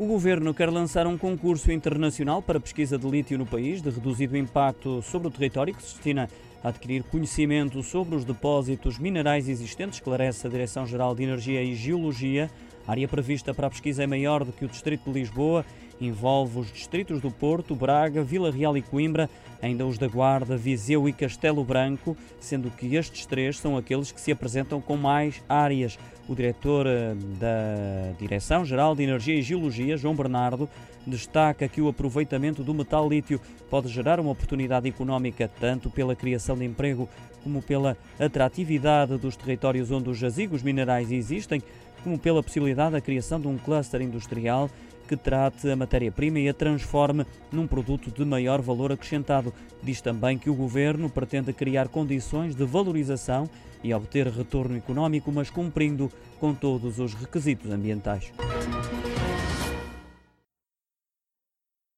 O governo quer lançar um concurso internacional para pesquisa de lítio no país, de reduzido impacto sobre o território, que se destina a adquirir conhecimento sobre os depósitos minerais existentes, esclarece a Direção-Geral de Energia e Geologia. A área prevista para a pesquisa é maior do que o Distrito de Lisboa, envolve os distritos do Porto, Braga, Vila Real e Coimbra, ainda os da Guarda, Viseu e Castelo Branco, sendo que estes três são aqueles que se apresentam com mais áreas. O diretor eh, da Direção-Geral de Energia e Geologia, João Bernardo, destaca que o aproveitamento do metal lítio pode gerar uma oportunidade económica tanto pela criação de emprego como pela atratividade dos territórios onde os jazigos minerais existem, como pela possibilidade da criação de um cluster industrial que trate a matéria-prima e a transforme num produto de maior valor acrescentado. Diz também que o governo pretende criar condições de valorização e obter retorno económico, mas cumprindo com todos os requisitos ambientais.